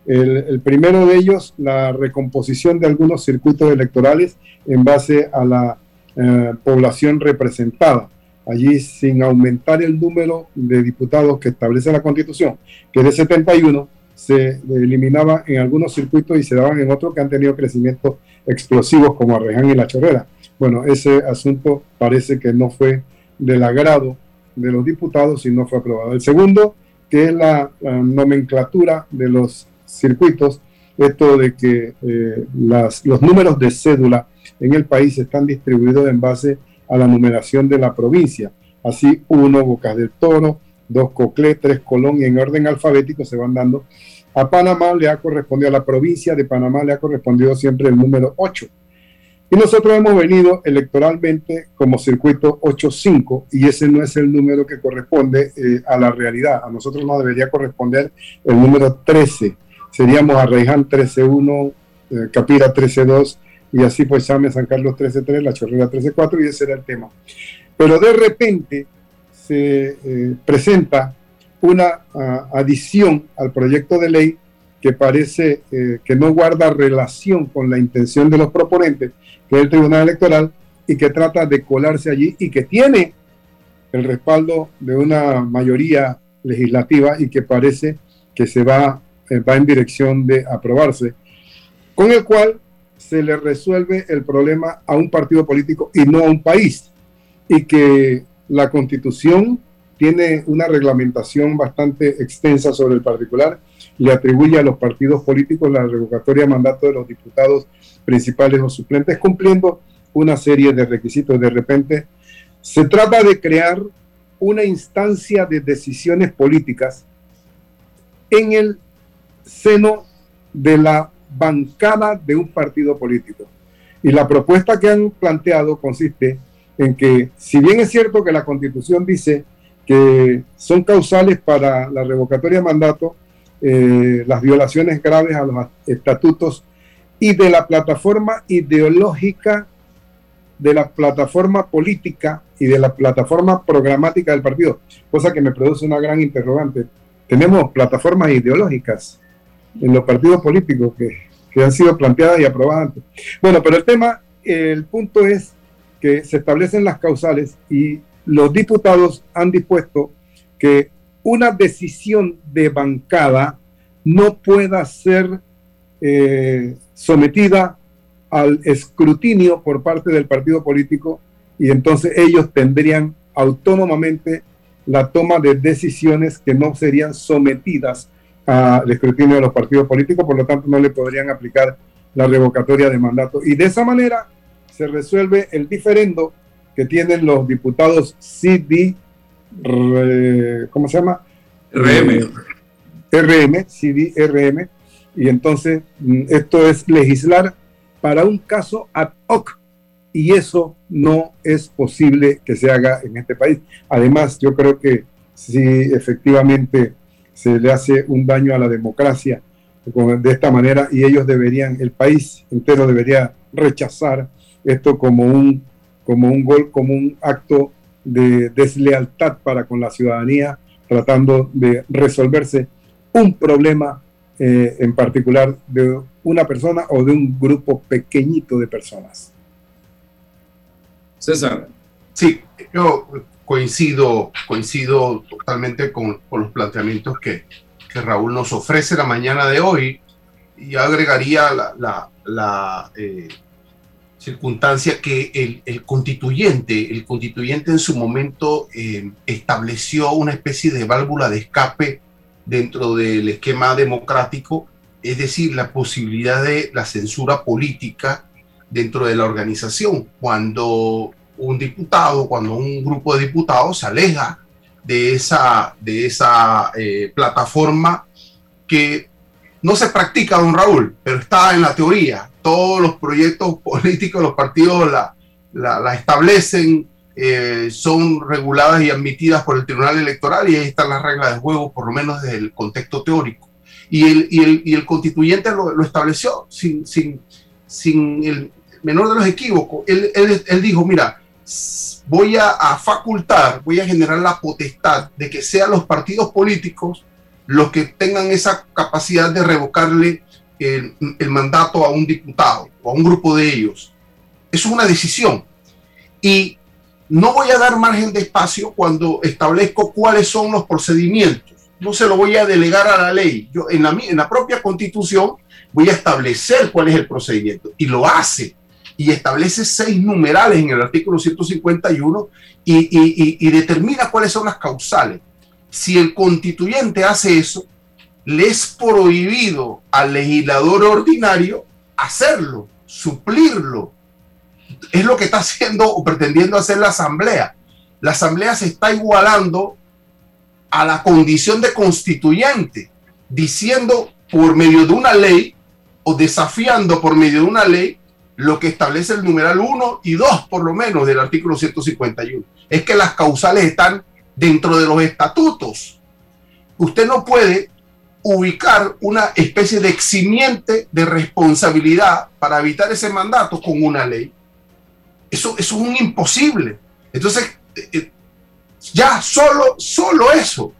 El, el primero de ellos, la recomposición de algunos circuitos electorales en base a la eh, población representada. Allí, sin aumentar el número de diputados que establece la Constitución, que es de 71, se eliminaba en algunos circuitos y se daban en otros que han tenido crecimientos explosivos como Arreján y La Chorrera. Bueno, ese asunto parece que no fue del agrado de los diputados y no fue aprobado. El segundo, que es la, la nomenclatura de los circuitos, esto de que eh, las, los números de cédula en el país están distribuidos en base a la numeración de la provincia. Así, uno, Bocas del Toro, dos, Coclé, tres, Colón, y en orden alfabético se van dando. A Panamá le ha correspondido, a la provincia de Panamá le ha correspondido siempre el número 8. Y nosotros hemos venido electoralmente como circuito 8-5 y ese no es el número que corresponde eh, a la realidad. A nosotros nos debería corresponder el número 13. Seríamos Arreján 13-1, eh, Capira 13-2 y así pues Same San Carlos 13-3, La Chorrera 13-4 y ese era el tema. Pero de repente se eh, presenta una ah, adición al proyecto de ley que parece eh, que no guarda relación con la intención de los proponentes, que es el Tribunal Electoral, y que trata de colarse allí y que tiene el respaldo de una mayoría legislativa y que parece que se va, eh, va en dirección de aprobarse, con el cual se le resuelve el problema a un partido político y no a un país, y que la constitución tiene una reglamentación bastante extensa sobre el particular, le atribuye a los partidos políticos la revocatoria de mandato de los diputados principales o suplentes, cumpliendo una serie de requisitos. De repente, se trata de crear una instancia de decisiones políticas en el seno de la bancada de un partido político. Y la propuesta que han planteado consiste en que, si bien es cierto que la constitución dice que son causales para la revocatoria de mandato, eh, las violaciones graves a los estatutos y de la plataforma ideológica, de la plataforma política y de la plataforma programática del partido, cosa que me produce una gran interrogante. Tenemos plataformas ideológicas en los partidos políticos que, que han sido planteadas y aprobadas antes. Bueno, pero el tema, el punto es que se establecen las causales y los diputados han dispuesto que una decisión de bancada no pueda ser eh, sometida al escrutinio por parte del partido político y entonces ellos tendrían autónomamente la toma de decisiones que no serían sometidas al escrutinio de los partidos políticos, por lo tanto no le podrían aplicar la revocatoria de mandato. Y de esa manera se resuelve el diferendo que tienen los diputados CD, ¿cómo se llama? RM. RM, CD, RM, y entonces mm, esto es legislar para un caso ad hoc y eso no es posible que se haga en este país. Además, yo creo que si efectivamente se le hace un daño a la democracia de esta manera y ellos deberían, el país entero debería rechazar esto como un, como un gol, como un acto de deslealtad para con la ciudadanía, tratando de resolverse un problema eh, en particular de una persona o de un grupo pequeñito de personas. César. Sí, yo coincido, coincido totalmente con, los planteamientos que, Raúl nos ofrece la mañana de hoy y agregaría la, eh, circunstancia que el, constituyente, el constituyente en su momento eh, estableció una especie de válvula de escape dentro del esquema democrático, es decir, la posibilidad de la censura política dentro de la organización. Cuando un diputado, cuando un grupo de diputados se aleja de esa, de esa eh, plataforma que no se practica, don Raúl, pero está en la teoría. Todos los proyectos políticos, los partidos la, la establecen, eh, son reguladas y admitidas por el Tribunal Electoral y ahí están las reglas de juego, por lo menos desde el contexto teórico. Y el, y el, y el constituyente lo, lo, estableció sin, sin, sin el menor de los equívocos. Él, él, él dijo, mira, voy a, facultar, voy a generar la potestad de que sean los partidos políticos los que tengan esa capacidad de revocarle el, mandato a un diputado o a un grupo de ellos. Es una decisión. Y no voy a dar margen de espacio cuando establezco cuáles son los procedimientos. No se lo voy a delegar a la ley. Yo en la, en la propia constitución voy a establecer cuál es el procedimiento y lo hace y establece seis numerales en el artículo 151 y, y, y, determina cuáles son las causales. Si el constituyente hace eso, le es prohibido al legislador ordinario hacerlo, suplirlo, es lo que está haciendo o pretendiendo hacer la Asamblea. La Asamblea se está igualando a la condición de constituyente, diciendo por medio de una ley o desafiando por medio de una ley lo que establece el numeral 1 y 2 por lo menos del artículo 151. Es que las causales están dentro de los estatutos. Usted no puede ubicar una especie de eximiente de responsabilidad para evitar ese mandato con una ley. Eso, es un imposible. Entonces, eh, eh, ya solo, solo eso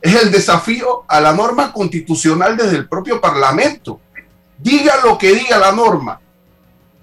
es el desafío a la norma constitucional desde el propio Parlamento. Diga lo que diga la norma.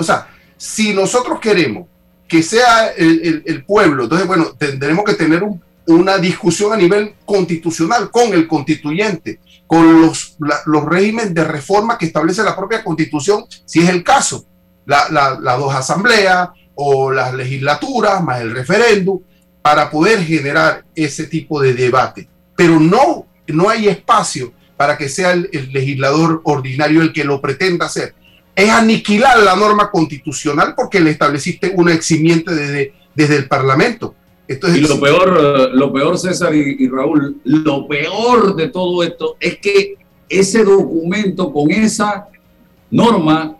O sea, si nosotros queremos que sea el, pueblo, entonces, bueno, tendremos que tener una discusión a nivel constitucional con el constituyente, con los, los regímenes de reforma que establece la propia constitución, si es el caso. Las la, dos asambleas, o las legislaturas más el referéndum para poder generar ese tipo de debate. Pero no, no hay espacio para que sea el, legislador ordinario el que lo pretenda hacer. Es aniquilar la norma constitucional porque le estableciste una eximiente desde, desde el Parlamento. y lo peor, lo peor, César y, y Raúl, lo peor de todo esto es que ese documento con esa norma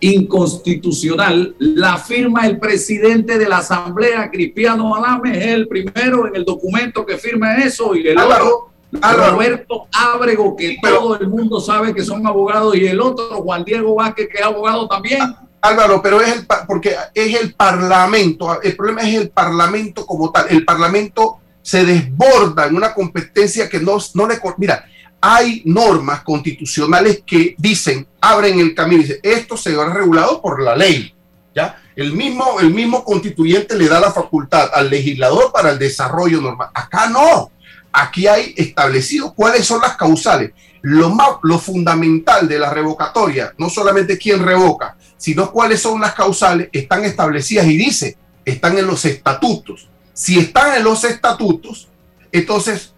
inconstitucional la firma el presidente de la Asamblea, Cristiano Alame, es el primero en el documento que firma eso y el otro, Roberto Ábrego, que todo el mundo sabe que son abogados, y el otro, Juan Diego Vázquez, que es abogado también. Álvaro, pero es el, porque es el Parlamento, el problema es el Parlamento como tal, el Parlamento se desborda en una competencia que no, no le... Mira, hay normas constitucionales que dicen, abren el camino y dicen, esto se va regulado por la ley. ¿ya? El, mismo, el mismo constituyente le da la facultad al legislador para el desarrollo normal. Acá no. Aquí hay establecido cuáles son las causales. Lo, más, lo fundamental de la revocatoria, no solamente quién revoca, sino cuáles son las causales, están establecidas y dice, están en los estatutos. Si están en los estatutos, entonces,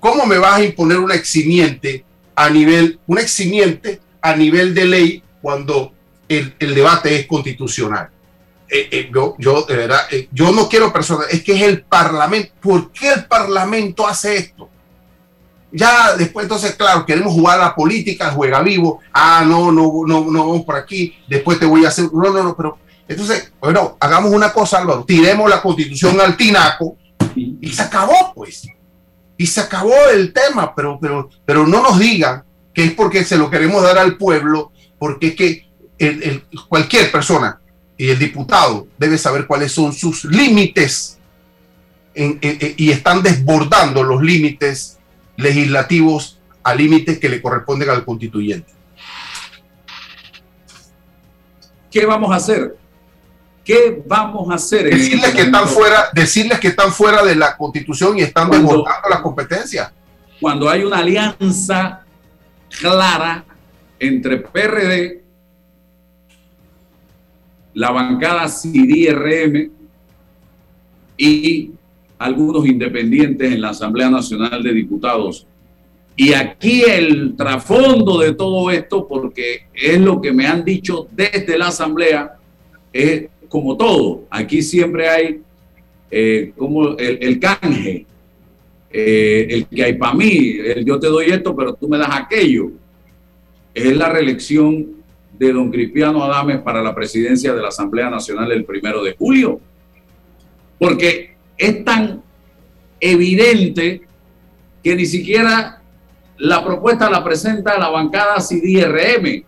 ¿cómo me vas a imponer una eximiente a nivel, un eximiente a nivel de ley cuando el debate es constitucional? Eh, eh, yo, yo, de verdad, eh, yo no quiero personas, es que es el Parlamento. ¿Por qué el Parlamento hace esto? Ya después, entonces, claro, queremos jugar a la política, juega vivo. Ah, no, no, no, no, vamos por aquí. Después te voy a hacer. No, no, no, pero entonces, bueno, hagamos una cosa, Álvaro. Tiremos la constitución al tinaco y, se acabó, pues. Y se acabó el tema, pero, pero, pero no nos digan que es porque se lo queremos dar al pueblo, porque es que el, cualquier persona y el diputado debe saber cuáles son sus límites y están desbordando los límites legislativos a límites que le corresponden al constituyente. ¿Qué vamos a hacer? ¿Qué vamos a hacer? Decirles este que están fuera, decirles que están fuera de la constitución y están desbordando las competencias. Cuando hay una alianza clara entre PRD, la bancada CIDI-RM y algunos independientes en la Asamblea Nacional de Diputados. Y aquí el trasfondo de todo esto, porque es lo que me han dicho desde la Asamblea, es como todo. Aquí siempre hay eh, como el, canje, eh, el que hay para mí, el yo te doy esto, pero tú me das aquello. Es la reelección de don Cristiano Adames para la presidencia de la Asamblea Nacional el primero de julio. Porque es tan evidente que ni siquiera la propuesta la presenta la bancada CIDRM,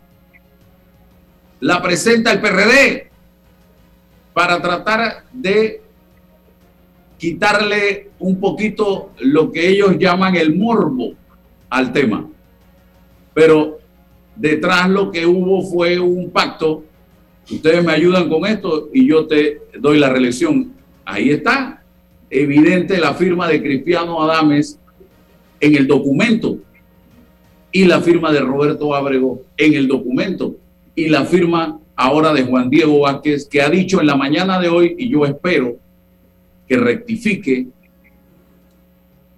la presenta el PRD para tratar de quitarle un poquito lo que ellos llaman el morbo al tema. Pero detrás lo que hubo fue un pacto. Ustedes me ayudan con esto y yo te doy la reelección. Ahí está, evidente la firma de Cristiano Adames en el documento y la firma de Roberto Ábrego en el documento y la firma ahora de Juan Diego Vázquez que ha dicho en la mañana de hoy y yo espero que rectifique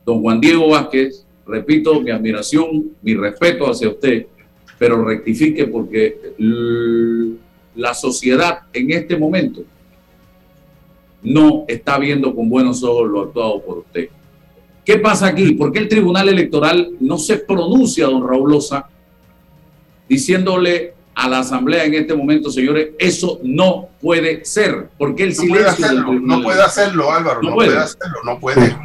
don Juan Diego Vázquez, repito mi admiración, mi respeto hacia usted, pero rectifique porque la sociedad en este momento no está viendo con buenos ojos lo actuado por usted. ¿Qué pasa aquí? ¿Por qué el Tribunal Electoral no se pronuncia, don Raúl Loza, diciéndole a la Asamblea en este momento, señores, eso no puede ser? Porque el silencio... no puede hacerlo, Álvaro, no, puede. hacerlo, no puede.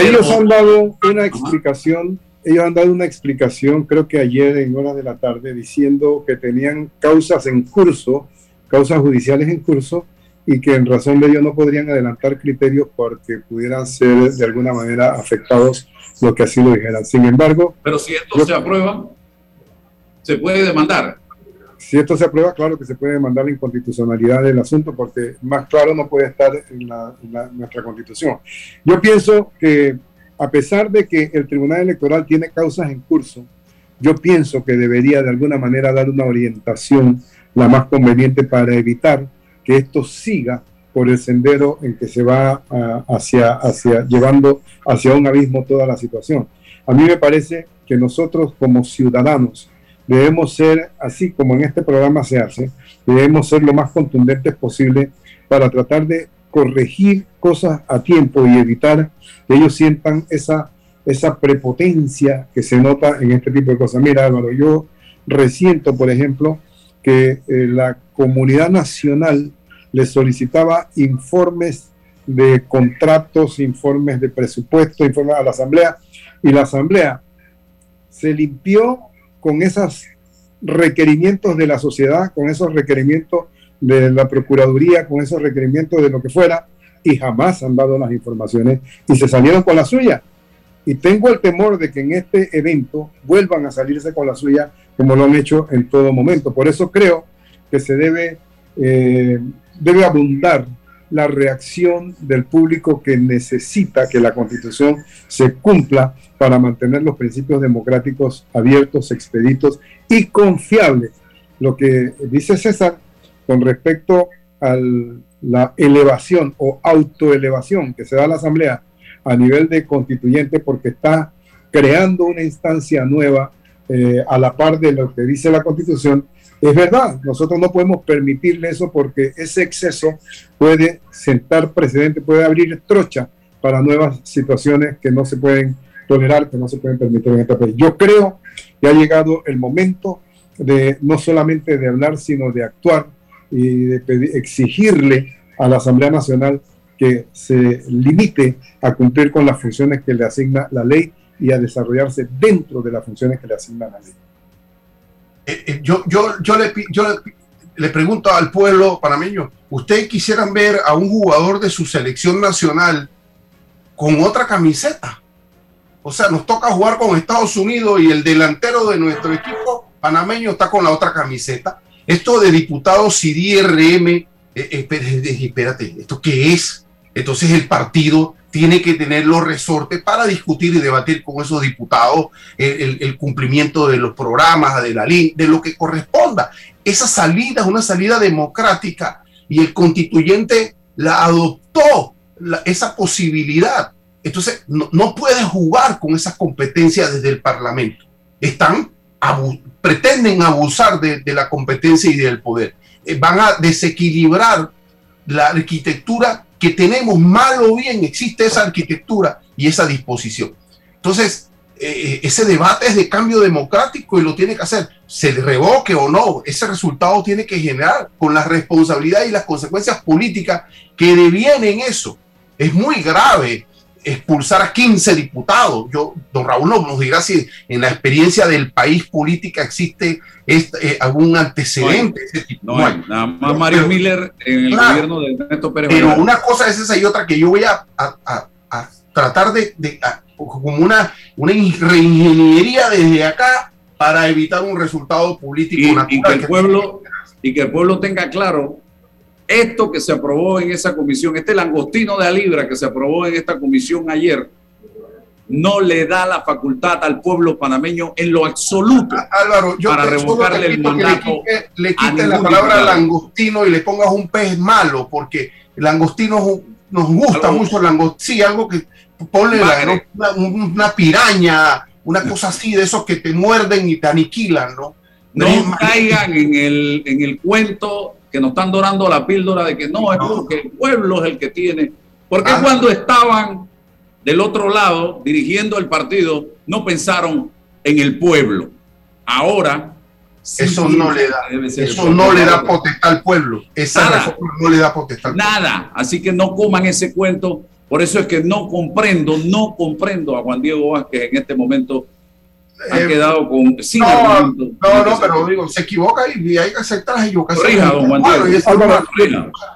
Ellos han dado una explicación ellos han dado una explicación, creo que ayer en horas de la tarde, diciendo que tenían causas en curso, causas judiciales en curso, y que en razón de ello no podrían adelantar criterios porque pudieran ser de alguna manera afectados lo que así lo dijeran. Sin embargo... Pero si esto se aprueba, se puede demandar. Si esto se aprueba, claro que se puede demandar la inconstitucionalidad del asunto porque más claro no puede estar en, en nuestra constitución. Yo pienso que a pesar de que el Tribunal Electoral tiene causas en curso, yo pienso que debería de alguna manera dar una orientación la más conveniente para evitar que esto siga por el sendero en que se va hacia, hacia, llevando hacia un abismo toda la situación. A mí me parece que nosotros como ciudadanos debemos ser, así como en este programa se hace, debemos ser lo más contundentes posible para tratar de corregir cosas a tiempo y evitar que ellos sientan esa, esa prepotencia que se nota en este tipo de cosas. Mira, Álvaro, yo resiento, por ejemplo, que eh, la comunidad nacional le solicitaba informes de contratos, informes de presupuesto, informes a la Asamblea, y la Asamblea se limpió con esos requerimientos de la sociedad, con esos requerimientos de la Procuraduría con esos requerimientos de lo que fuera y jamás han dado las informaciones y se salieron con la suya. Y tengo el temor de que en este evento vuelvan a salirse con la suya como lo han hecho en todo momento. Por eso creo que se debe, eh, debe abundar la reacción del público que necesita que la constitución se cumpla para mantener los principios democráticos abiertos, expeditos y confiables. Lo que dice César con respecto a la elevación o autoelevación que se da a la Asamblea a nivel de constituyente porque está creando una instancia nueva eh, a la par de lo que dice la constitución, es verdad, nosotros no podemos permitirle eso porque ese exceso puede sentar precedente, puede abrir trocha para nuevas situaciones que no se pueden tolerar, que no se pueden permitir en este país. Yo creo que ha llegado el momento de no solamente de hablar, sino de actuar y exigirle a la Asamblea Nacional que se limite a cumplir con las funciones que le asigna la ley y a desarrollarse dentro de las funciones que le asigna la ley. Eh, eh, yo, yo, yo, le, yo le, pregunto al pueblo panameño, ¿ustedes quisieran ver a un jugador de su selección nacional con otra camiseta? O sea, nos toca jugar con Estados Unidos y el delantero de nuestro equipo panameño está con la otra camiseta. Esto de diputados CIDI-RM, eh, espérate, ¿esto qué es? Entonces el partido tiene que tener los resortes para discutir y debatir con esos diputados el, cumplimiento de los programas, de la ley, de lo que corresponda. Esa salida es una salida democrática y el constituyente la adoptó, esa posibilidad. Entonces, no, puede jugar con esas competencias desde el Parlamento. Están, pretenden abusar de, la competencia y del poder. Eh, van a desequilibrar la arquitectura que tenemos mal o bien, existe esa arquitectura y esa disposición. Entonces, eh, ese debate es de cambio democrático y lo tiene que hacer, se revoque o no, ese resultado tiene que generar con la responsabilidad y las consecuencias políticas que devienen eso. Es muy grave expulsar a 15 diputados. Yo, don Raúl nos dirá si en la experiencia del país política existe este, algún antecedente. No hay, nada más Mario Miller en el gobierno de Ernesto Pérez. Pero una cosa es esa y otra que yo voy a, a, tratar de, de como una, una reingeniería desde acá para evitar un resultado político y, que el pueblo y que el pueblo tenga claro esto que se aprobó en esa comisión, este langostino de Alibra que se aprobó en esta comisión ayer, no le da la facultad al pueblo panameño en lo absoluto Álvaro, yo para revocarle el mandato. le quite, la palabra langostino y le pongas un pez malo, porque el langostino nos gusta mucho el langostino. Sí, algo que ponle una, piraña, una cosa así de esos que te muerden y te aniquilan, ¿no? No, caigan en el, en el cuento que nos están dorando la píldora de que no, es porque el pueblo es el que tiene. Porque ah. cuando estaban del otro lado dirigiendo el partido, no pensaron en el pueblo. Ahora eso no le da eso no le da potestad al pueblo. Esa nada, no le da potestad nada. Así que no coman ese cuento. Por eso es que no comprendo no comprendo a Juan Diego Vázquez en este momento ha eh, quedado con no, no, no, pero digo, se equivoca y hay que aceptar las equivocaciones. don Juan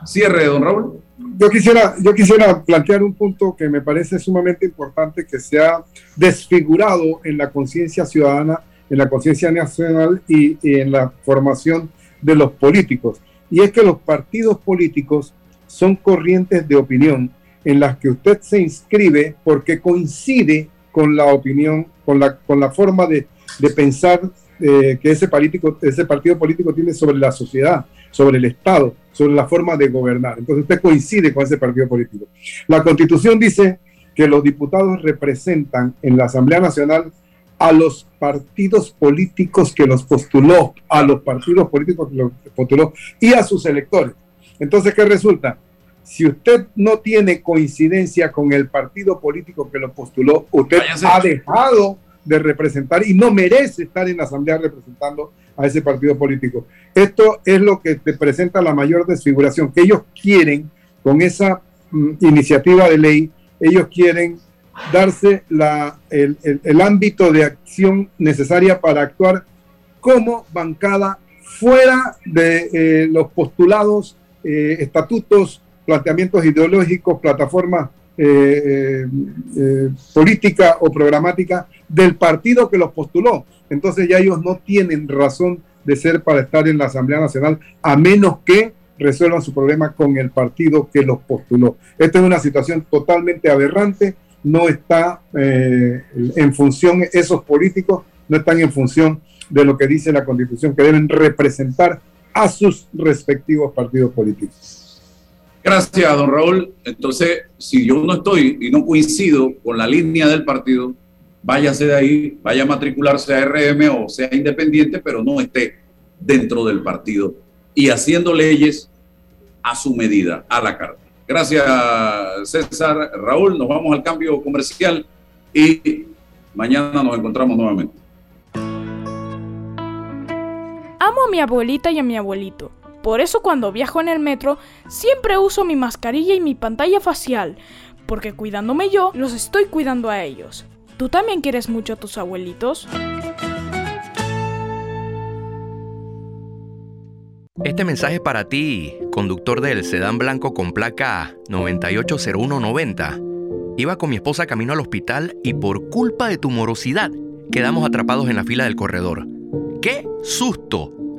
Cierre, don Raúl. Yo quisiera, yo quisiera plantear un punto que me parece sumamente importante que se ha desfigurado en la conciencia ciudadana, en la conciencia nacional y, y en la formación de los políticos. Y es que los partidos políticos son corrientes de opinión en las que usted se inscribe porque coincide con la opinión, con la, con la forma de, de pensar eh, que ese, político, ese partido político tiene sobre la sociedad, sobre el Estado, sobre la forma de gobernar. Entonces usted coincide con ese partido político. La constitución dice que los diputados representan en la Asamblea Nacional a los partidos políticos que los postuló, a los partidos políticos que los postuló y a sus electores. Entonces, ¿qué resulta? Si usted no tiene coincidencia con el partido político que lo postuló, usted ha dejado de representar y no merece estar en la asamblea representando a ese partido político. Esto es lo que te presenta la mayor desfiguración, que ellos quieren con esa mm, iniciativa de ley, ellos quieren darse la, el, ámbito de acción necesaria para actuar como bancada fuera de eh, los postulados, eh, estatutos planteamientos ideológicos, plataformas eh, eh, eh, política o programática del partido que los postuló. Entonces ya ellos no tienen razón de ser para estar en la Asamblea Nacional, a menos que resuelvan su problema con el partido que los postuló. Esta es una situación totalmente aberrante, no está eh, en función, esos políticos no están en función de lo que dice la constitución, que deben representar a sus respectivos partidos políticos. Gracias, don Raúl. Entonces, si yo no estoy y no coincido con la línea del partido, váyase de ahí, vaya a matricularse a RM o sea independiente, pero no esté dentro del partido y haciendo leyes a su medida, a la carta. Gracias, César. Raúl, nos vamos al cambio comercial y mañana nos encontramos nuevamente. Amo a mi abuelita y a mi abuelito. Por eso cuando viajo en el metro siempre uso mi mascarilla y mi pantalla facial, porque cuidándome yo, los estoy cuidando a ellos. ¿Tú también quieres mucho a tus abuelitos? Este mensaje es para ti, conductor del sedán blanco con placa 980190. Iba con mi esposa camino al hospital y por culpa de tu morosidad quedamos atrapados en la fila del corredor. ¡Qué susto!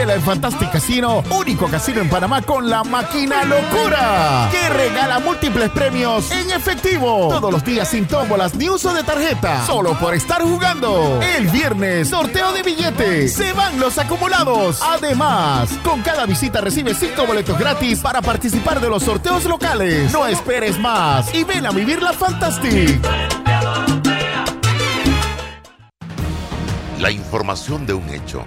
Vívela en Fantastic Casino, único casino en Panamá con la máquina locura, que regala múltiples premios en efectivo. Todos los días sin tómbolas ni uso de tarjeta, solo por estar jugando. El viernes, sorteo de billetes, se van los acumulados. Además, con cada visita recibes 5 boletos gratis para participar de los sorteos locales. No esperes más y ven a vivir la Fantastic. La información de un hecho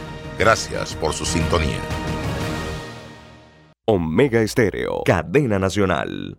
Gracias por su sintonía. Omega Estéreo, cadena nacional.